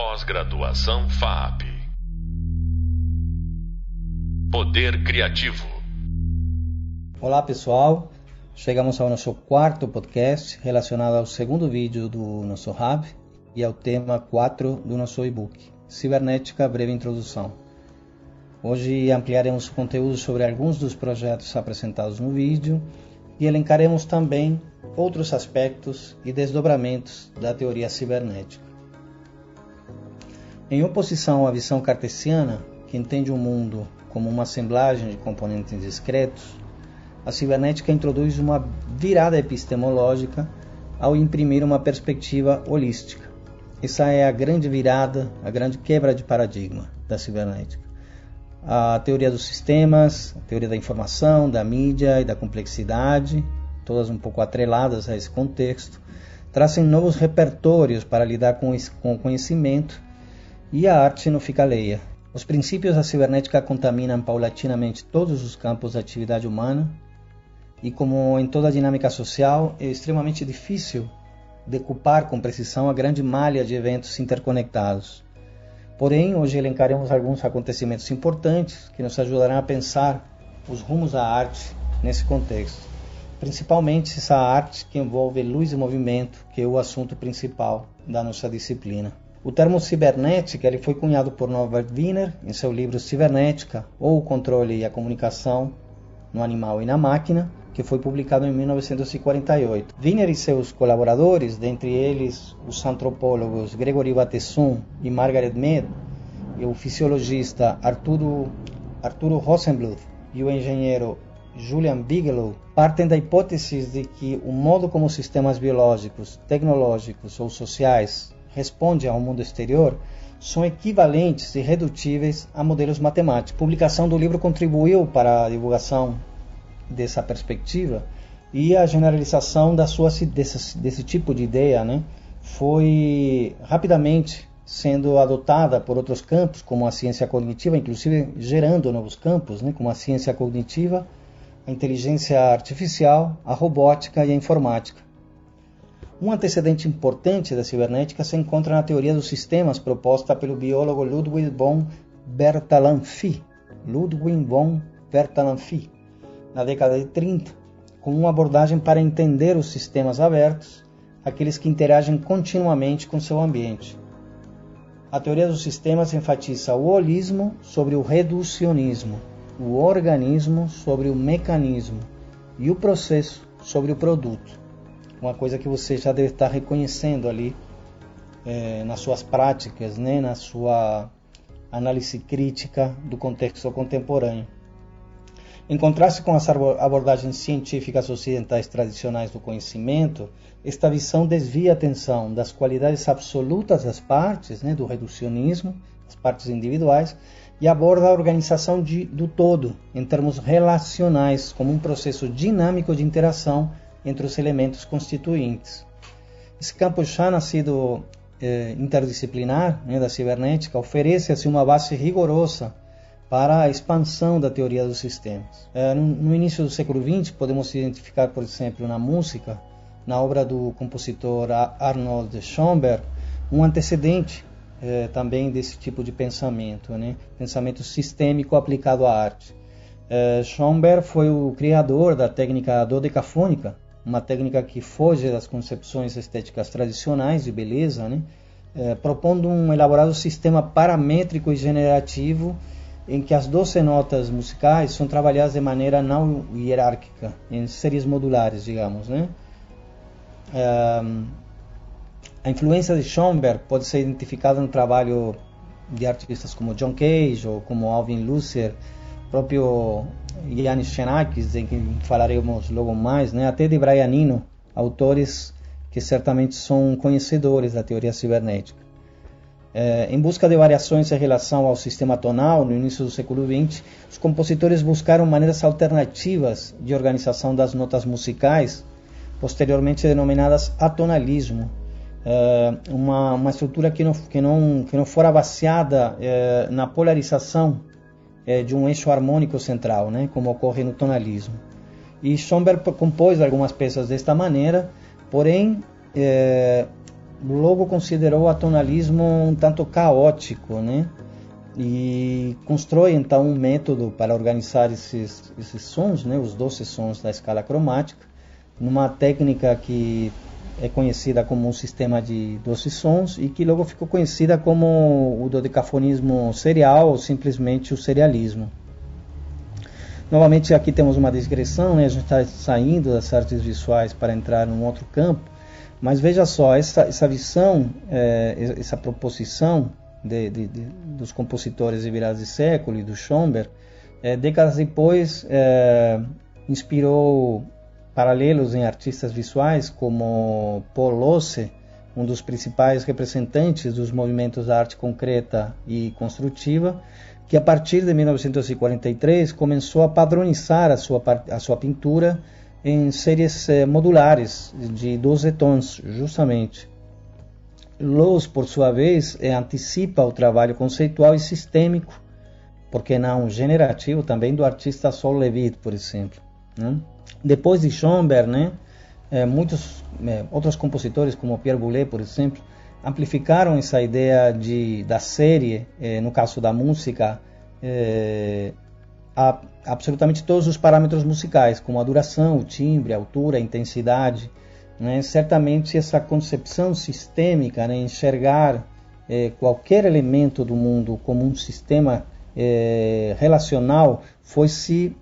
Pós-graduação FAP. Poder Criativo. Olá pessoal, chegamos ao nosso quarto podcast relacionado ao segundo vídeo do nosso Hub e ao tema 4 do nosso e-book, Cibernética Breve Introdução. Hoje ampliaremos o conteúdo sobre alguns dos projetos apresentados no vídeo e elencaremos também outros aspectos e desdobramentos da teoria cibernética. Em oposição à visão cartesiana, que entende o mundo como uma assemblagem de componentes discretos, a cibernética introduz uma virada epistemológica ao imprimir uma perspectiva holística. Essa é a grande virada, a grande quebra de paradigma da cibernética. A teoria dos sistemas, a teoria da informação, da mídia e da complexidade, todas um pouco atreladas a esse contexto, trazem novos repertórios para lidar com o conhecimento e a arte não fica alheia. Os princípios da cibernética contaminam paulatinamente todos os campos da atividade humana e, como em toda a dinâmica social, é extremamente difícil decupar com precisão a grande malha de eventos interconectados. Porém, hoje elencaremos alguns acontecimentos importantes que nos ajudarão a pensar os rumos da arte nesse contexto, principalmente essa arte que envolve luz e movimento, que é o assunto principal da nossa disciplina. O termo cibernética ele foi cunhado por Norbert Wiener em seu livro Cibernética, ou o controle e a comunicação no animal e na máquina, que foi publicado em 1948. Wiener e seus colaboradores, dentre eles os antropólogos Gregory Bateson e Margaret Mead, e o fisiologista Arturo, Arturo Rosenbluth e o engenheiro Julian Bigelow, partem da hipótese de que o modo como sistemas biológicos, tecnológicos ou sociais responde ao mundo exterior são equivalentes e redutíveis a modelos matemáticos. A publicação do livro contribuiu para a divulgação dessa perspectiva e a generalização da sua, desse, desse tipo de ideia né, foi rapidamente sendo adotada por outros campos, como a ciência cognitiva, inclusive gerando novos campos, né, como a ciência cognitiva, a inteligência artificial, a robótica e a informática. Um antecedente importante da cibernética se encontra na teoria dos sistemas proposta pelo biólogo Ludwig von Bertalanffy, Ludwig von Bertalanffy, na década de 30, com uma abordagem para entender os sistemas abertos, aqueles que interagem continuamente com seu ambiente. A teoria dos sistemas enfatiza o holismo sobre o reducionismo, o organismo sobre o mecanismo e o processo sobre o produto uma coisa que você já deve estar reconhecendo ali é, nas suas práticas, né, na sua análise crítica do contexto contemporâneo. Em contraste com as abordagens científicas ocidentais tradicionais do conhecimento, esta visão desvia a atenção das qualidades absolutas das partes, né, do reducionismo, das partes individuais, e aborda a organização de, do todo, em termos relacionais, como um processo dinâmico de interação entre os elementos constituintes. Esse campo já nascido eh, interdisciplinar né, da cibernética oferece assim, uma base rigorosa para a expansão da teoria dos sistemas. Eh, no, no, início do século XX, podemos identificar, por exemplo, na música, na obra do compositor Arnold Schoenberg, um antecedente eh, também desse tipo de pensamento, né? pensamento sistêmico aplicado à arte. Eh, Schoenberg foi o criador da técnica dodecafônica, uma técnica que foge das concepções estéticas tradicionais de beleza, né? é, propondo um elaborado sistema paramétrico e generativo em que as 12 notas musicais são trabalhadas de maneira não hierárquica, em séries modulares, digamos. Né? É, a influência de Schoenberg pode ser identificada no trabalho de artistas como John Cage ou como Alvin Lusser, próprio Yanis Xenakis, em que falaremos logo mais, né? até de Brian Eno, autores que certamente são conhecedores da teoria cibernética. É, em busca de variações em relação ao sistema tonal, no início do século XX, os compositores buscaram maneiras alternativas de organização das notas musicais, posteriormente denominadas atonalismo, é, uma, uma estrutura que não, que não, que não fora baseada é, na polarização é, de um eixo harmônico central, né, como ocorre no tonalismo. E Schoenberg compôs algumas peças desta maneira, porém é, logo considerou o atonalismo um tanto caótico, né? E constrói então um método para organizar esses, esses sons, né? Os 12 sons da escala cromática, numa técnica que é conhecida como um sistema de 12 sons e que logo ficou conhecida como o dodecafonismo serial ou simplesmente o serialismo. Novamente aqui temos uma digressão, né? a gente está saindo das artes visuais para entrar num outro campo, mas veja só, essa, essa visão, é, essa proposição de, de, de, dos compositores de virados de século e do Schomberg, é, décadas depois é, inspirou paralelos em artistas visuais como Paul Losse, um dos principais representantes dos movimentos da arte concreta e construtiva, que a partir de 1943 começou a padronizar a sua, a sua pintura em séries eh, modulares de 12 tons, justamente. Lowe's, por sua vez, eh, antecipa o trabalho conceitual e sistêmico, porque não generativo, também do artista Sol Levitt, por exemplo. Né? Depois de Schoenberg, né, é, muitos é, outros compositores, como Pierre Boulez, por exemplo, amplificaram essa ideia de, da série, é, no caso da música, a absolutamente todos os parâmetros musicais, como a duração, o timbre, a altura, a intensidade. Né? Certamente essa concepção sistêmica, né? enxergar qualquer elemento do mundo como um sistema relacional, foi se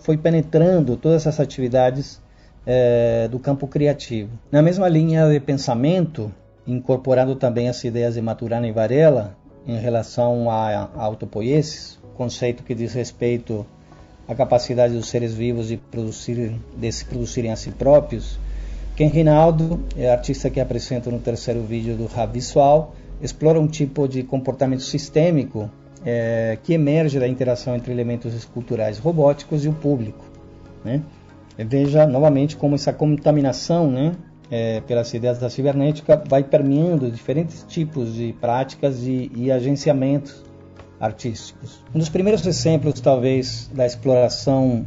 foi penetrando todas essas atividades é, do campo criativo. Na mesma linha de pensamento, incorporando também as ideias de Maturana e Varela em relação à autopoiesis, conceito que diz respeito à capacidade dos seres vivos de, produzir, de se produzirem a si próprios, Ken Rinaldo, é artista que apresenta no terceiro vídeo do Rap Visual, explora um tipo de comportamento sistêmico é, que emerge da interação entre elementos esculturais robóticos e o público. Né? Veja novamente como essa contaminação né, é, pelas ideias da cibernética vai permeando diferentes tipos de práticas e, e agenciamentos artísticos. Um dos primeiros exemplos, talvez, da exploração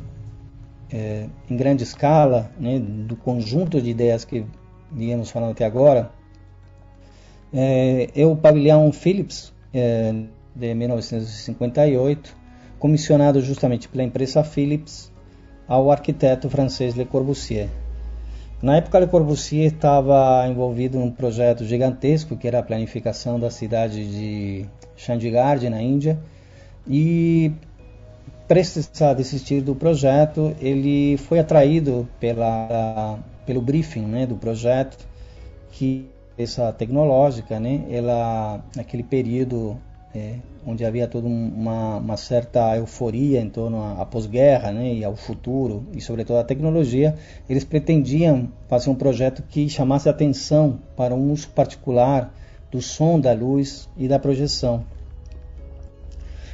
é, em grande escala né, do conjunto de ideias que viemos falando até agora é, é o pavilhão Philips, é, de 1958, comissionado justamente pela empresa Philips ao arquiteto francês Le Corbusier. Na época, Le Corbusier estava envolvido num projeto gigantesco que era a planificação da cidade de Chandigarh, na Índia, e prestes a desistir do projeto, ele foi atraído pela, pelo briefing né, do projeto, que essa tecnológica, né, ela naquele período é, onde havia toda uma, uma, certa euforia em torno à, pós-guerra né, e ao futuro e sobretudo à tecnologia, eles pretendiam fazer um projeto que chamasse atenção para um uso particular do som, da luz e da projeção.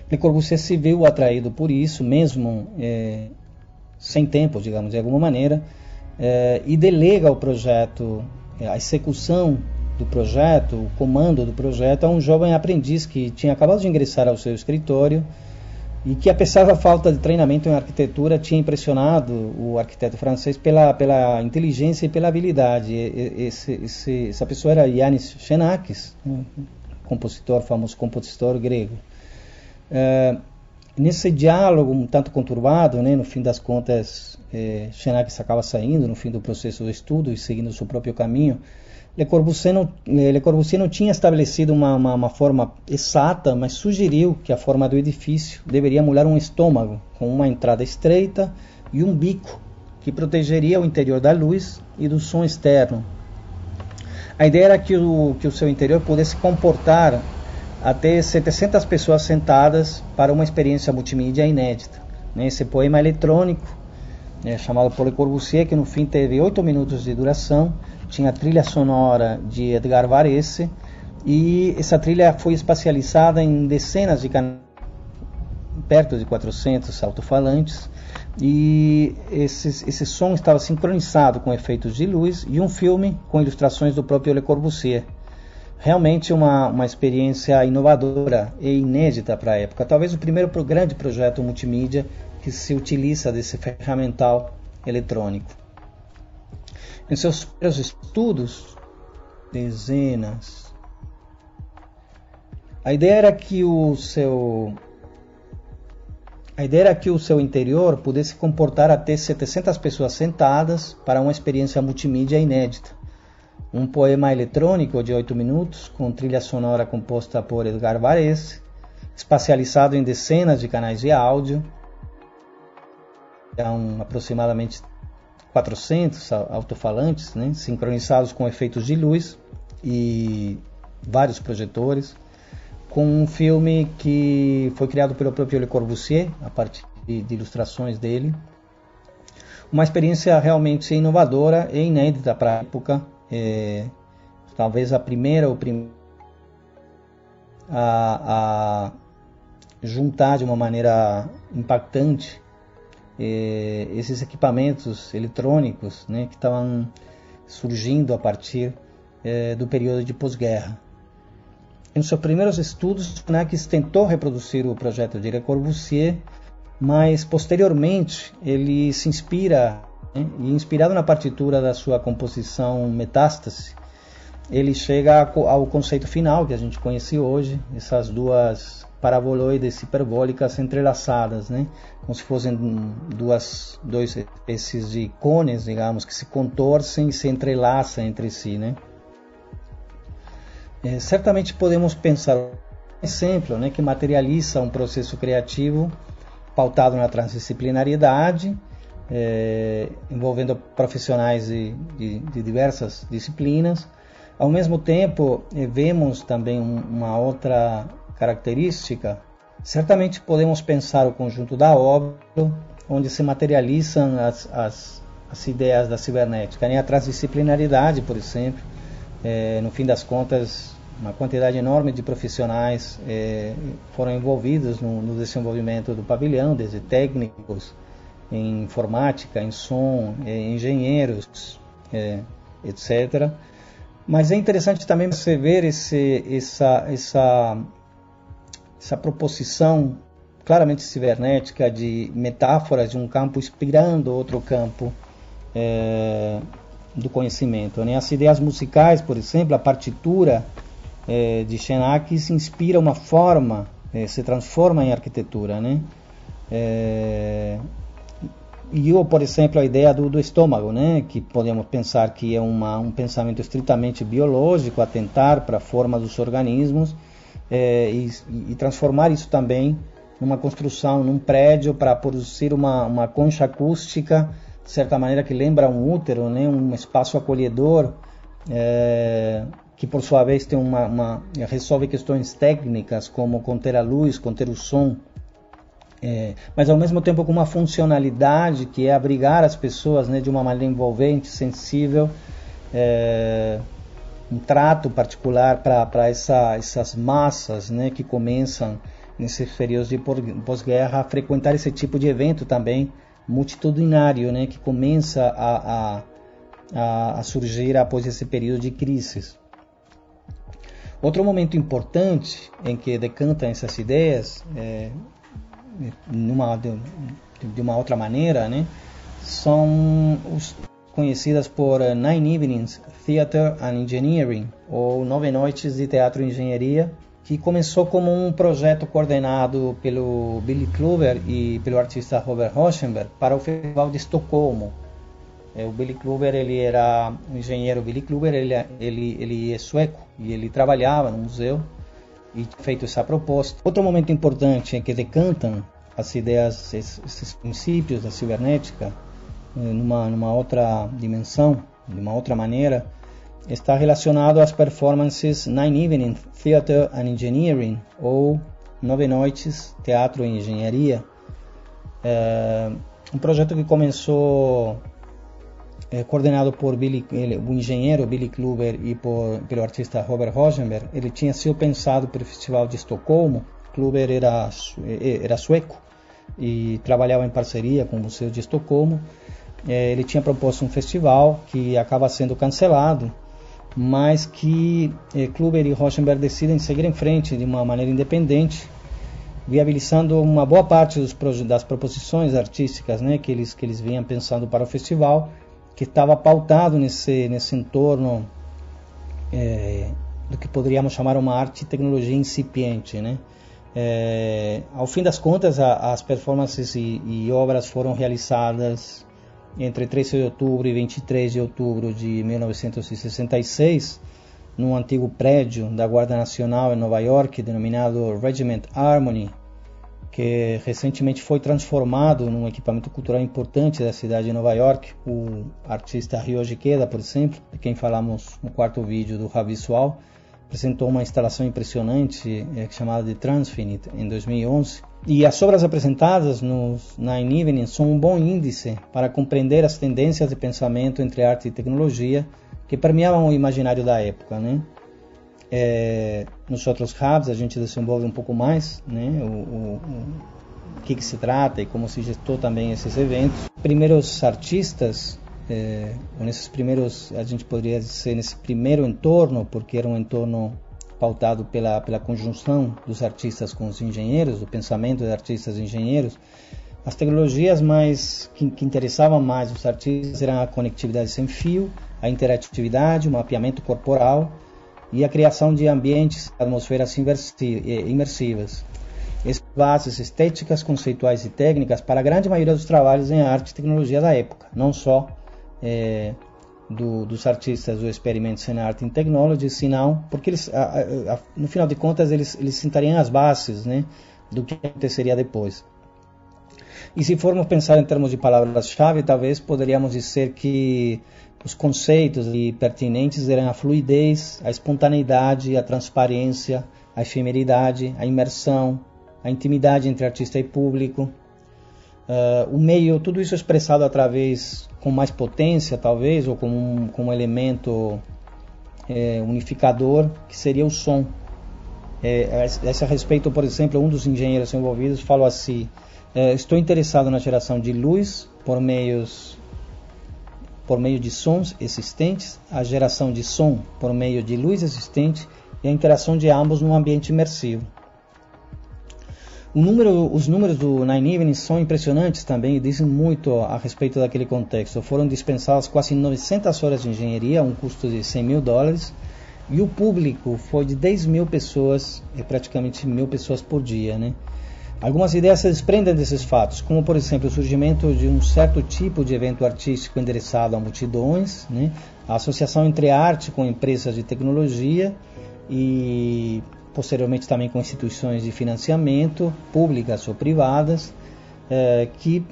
Le Corbusier se viu atraído por isso, mesmo é, sem tempo, digamos, de alguma maneira, é, e delega o projeto, é, a execução do projeto, o comando do projeto, a um jovem aprendiz que tinha acabado de ingressar ao seu escritório e que, apesar da falta de treinamento em arquitetura, tinha impressionado o arquiteto francês pela, pela inteligência e pela habilidade. Esse, esse, essa pessoa era Yanis Xenakis, um compositor, famoso compositor grego. É, nesse diálogo um tanto conturbado, né, no fim das contas, é, Xenakis acaba saindo no fim do processo do estudo e seguindo o seu próprio caminho. Le Corbusier não, eh, Le Corbusier não tinha estabelecido uma, uma, uma, forma exata, mas sugeriu que a forma do edifício deveria emular um estômago, com uma entrada estreita e um bico que protegeria o interior da luz e do som externo. A ideia era que o, que o seu interior pudesse comportar até 700 pessoas sentadas para uma experiência multimídia inédita. Esse poema eletrônico, é, chamado Le Corbusier, que no fim teve 8 minutos de duração, tinha trilha sonora de Edgar Varese e essa trilha foi espacializada em dezenas de canais, perto de 400 alto-falantes e esse, esse som estava sincronizado com efeitos de luz e um filme com ilustrações do próprio Le Corbusier. Realmente uma, uma experiência inovadora e inédita para a época. Talvez o primeiro grande projeto multimídia que se utiliza desse ferramental eletrônico. Em seus primeiros estudos, dezenas. A ideia era que o seu a ideia era que o seu interior pudesse comportar até 700 pessoas sentadas para uma experiência multimídia inédita. Um poema eletrônico de 8 minutos, com trilha sonora composta por Edgar Varese, espacializado em dezenas de canais de áudio, um, aproximadamente 400 alto-falantes, né, sincronizados com efeitos de luz e vários projetores com um filme que foi criado pelo próprio Le Corbusier, a partir de, de ilustrações dele. Uma experiência realmente inovadora e inédita para a época. É, talvez a primeira ou a, juntar de uma maneira impactante é, esses equipamentos eletrônicos né, que estavam surgindo a partir é, do período de pós-guerra. Em seus primeiros estudos, Fnax tentou reproduzir o projeto de Le Corbusier, mas posteriormente ele se inspira, né, e inspirado na partitura da sua composição Metástase, ele chega ao conceito final que a gente conhece hoje, essas duas paraboloides hiperbólicas entrelaçadas, né? como se fossem duas dois espécies de cones, digamos, que se contorcem e se entrelaçam entre si, né? É, certamente podemos pensar um exemplo né, que materializa um processo criativo pautado na transdisciplinariedade, é, envolvendo profissionais de, de, de, diversas disciplinas. Ao mesmo tempo, é, vemos também um, uma outra característica. Certamente podemos pensar o conjunto da obra, onde se materializam as, as, as ideias da cibernética, né? a transdisciplinaridade, por exemplo, é, no fim das contas, uma quantidade enorme de profissionais é, foram envolvidos no, no, desenvolvimento do pavilhão, desde técnicos em informática, em som, é, engenheiros, etc. Mas é interessante também você ver esse, essa, essa, essa proposição claramente cibernética de metáforas de um campo inspirando outro campo é, do conhecimento. Né? As ideias musicais, por exemplo, a partitura é, de Xenakis inspira uma forma, é, se transforma em arquitetura. Né? E eu, por exemplo, a ideia do, do, estômago, né? que podemos pensar que é uma, um pensamento estritamente biológico, atentar para a forma dos organismos é, e, e transformar isso também numa construção, num prédio para produzir uma, uma concha acústica de certa maneira que lembra um útero, né, um espaço acolhedor, é, que por sua vez tem uma, uma, resolve questões técnicas como conter a luz, conter o som, é, mas ao mesmo tempo com uma funcionalidade que é abrigar as pessoas né, de uma maneira envolvente, sensível, é, um trato particular para essa, essas massas né, que começam nesses períodos de pós-guerra a frequentar esse tipo de evento também multitudinário né, que começa a, a, a surgir após esse período de crises. Outro momento importante em que decantam essas ideias, é, numa, de, de, uma outra maneira, né, são os conhecidas por Nine Evenings Theater and Engineering, ou Nove Noites de Teatro e Engenharia, que começou como um projeto coordenado pelo Billy Kluver e pelo artista Robert Rauschenberg para o Festival de Estocolmo. É, o Billy Kluver ele era um engenheiro Billy Kluver, ele, ele, ele é sueco e ele trabalhava no museu e feito essa proposta. Outro momento importante é que decantam as ideias, esses princípios da cibernética é, numa, numa outra dimensão, de uma outra maneira, está relacionado às performances Nine Evening Theatre and Engineering ou Nove Noites Teatro e Engenharia. É um projeto que começou é, coordenado por Billy, ele, o engenheiro Billy Kluber e por, pelo artista Robert Rosenberg. Ele tinha sido pensado para o Festival de Estocolmo. Kluber era, era sueco e trabalhava em parceria com o Museu de Estocolmo. É, ele tinha proposto um festival que acaba sendo cancelado mas que eh, Kluber e Rauschenberg decidem seguir em frente de uma maneira independente, viabilizando uma boa parte dos, das proposições artísticas né, que, eles, que eles vinham pensando para o festival, que estava pautado nesse, nesse entorno é, do que poderíamos chamar uma arte e tecnologia incipiente, né? É, ao fim das contas, a, as performances e, e, obras foram realizadas entre 13 de outubro e 23 de outubro de 1966, num antigo prédio da Guarda Nacional em Nova York, denominado Regiment Harmony, que recentemente foi transformado num equipamento cultural importante da cidade de Nova York. O artista Ryoji Keda, por exemplo, de quem falamos no quarto vídeo do Hub Visual, apresentou uma instalação impressionante é, chamada de Transfinite em 2011. E as obras apresentadas nos Nine Evening são um bom índice para compreender as tendências de pensamento entre arte e tecnologia que permeavam o imaginário da época, né? É, nos outros hubs a gente desenvolve um pouco mais, né? O, o, o que, que se trata e como se gestou também esses eventos. Primeiros artistas é, nesses primeiros, a gente poderia dizer, nesse primeiro entorno, porque era um entorno pautado pela, pela conjunção dos artistas com os engenheiros, do pensamento de artistas e engenheiros, as tecnologias mais que, que interessavam mais os artistas eram a conectividade sem fio, a interatividade, o mapeamento corporal e a criação de ambientes, atmosferas imersivas. Essas bases estéticas, conceituais e técnicas para a grande maioria dos trabalhos em arte e tecnologia da época, não só é, do, dos artistas do Experiments in Art and Technology, senão porque eles, a, a, no final de contas eles, eles sentariam as bases né, do que aconteceria depois. E se formos pensar em termos de palavras-chave, talvez poderíamos dizer que os conceitos pertinentes eram a fluidez, a espontaneidade, a transparência, a efemeridade, a imersão, a intimidade entre artista e público, uh, o meio, tudo isso expressado através com mais potência, talvez, ou com um, com um elemento é, unificador, que seria o som. É, a esse respeito, por exemplo, um dos engenheiros envolvidos falou assim: é, Estou interessado na geração de luz por meios por meio de sons existentes, a geração de som por meio de luz existente e a interação de ambos num ambiente imersivo. Número, os números do Nine Evening são impressionantes também e dizem muito a respeito daquele contexto. Foram dispensadas quase 900 horas de engenharia, um custo de 100 mil dólares, e o público foi de 10 mil pessoas, e praticamente mil pessoas por dia. Né? Algumas ideias se desprendem desses fatos, como por exemplo o surgimento de um certo tipo de evento artístico endereçado a multidões, né? a associação entre arte com empresas de tecnologia e posteriormente também com instituições de financiamento, públicas ou privadas, é, que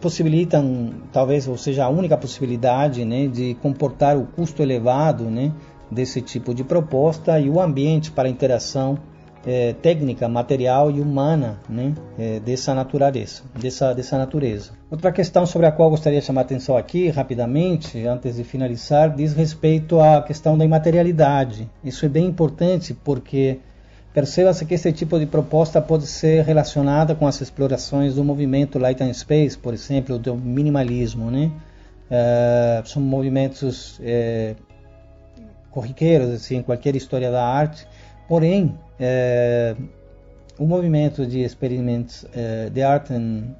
possibilitam, talvez, ou seja, a única possibilidade né, de comportar o custo elevado né, desse tipo de proposta e o ambiente para interação é, técnica, material e humana né, é, dessa natureza, dessa, dessa natureza. Outra questão sobre a qual gostaria de chamar a atenção aqui, rapidamente, antes de finalizar, diz respeito à questão da imaterialidade. Isso é bem importante porque perceba-se que esse tipo de proposta pode ser relacionada com as explorações do movimento Light and Space, por exemplo, do minimalismo. Né? É, são movimentos é, corriqueiros assim, qualquer história da arte, porém é, o movimento de experimentos é, de art and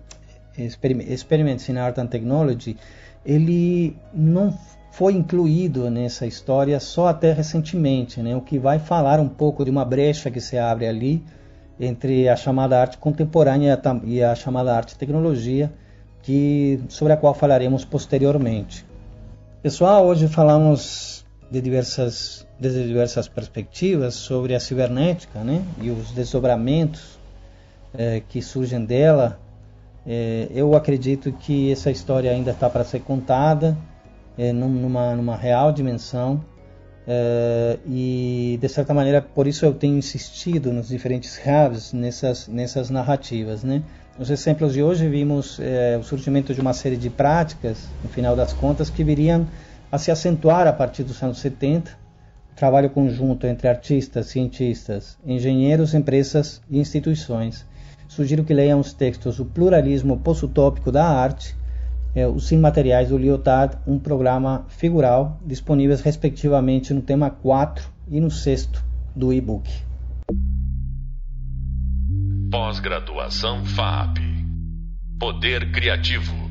experiments in art and technology ele não foi incluído nessa história só até recentemente, né? O que vai falar um pouco de uma brecha que se abre ali entre a chamada arte contemporânea e a chamada arte tecnologia, que sobre a qual falaremos posteriormente. Pessoal, hoje falamos de diversas desde diversas perspectivas sobre a cibernética né, e os desdobramentos é, que surgem dela. É, eu acredito que essa história ainda está para ser contada é, numa, numa real dimensão e de certa maneira por isso eu tenho insistido nos diferentes hubs nessas nessas narrativas né nos exemplos de hoje vimos o surgimento de uma série de práticas no final das contas que viriam a se acentuar a partir dos anos 70 trabalho conjunto entre artistas, cientistas, engenheiros, empresas e instituições. Sugiro que leiam os textos O Pluralismo Post-Utópico da Arte, é, Os Imateriais do Lyotard, um programa figural, disponíveis respectivamente no tema 4 e no 6 do e-book. Pós-graduação FAP Poder Criativo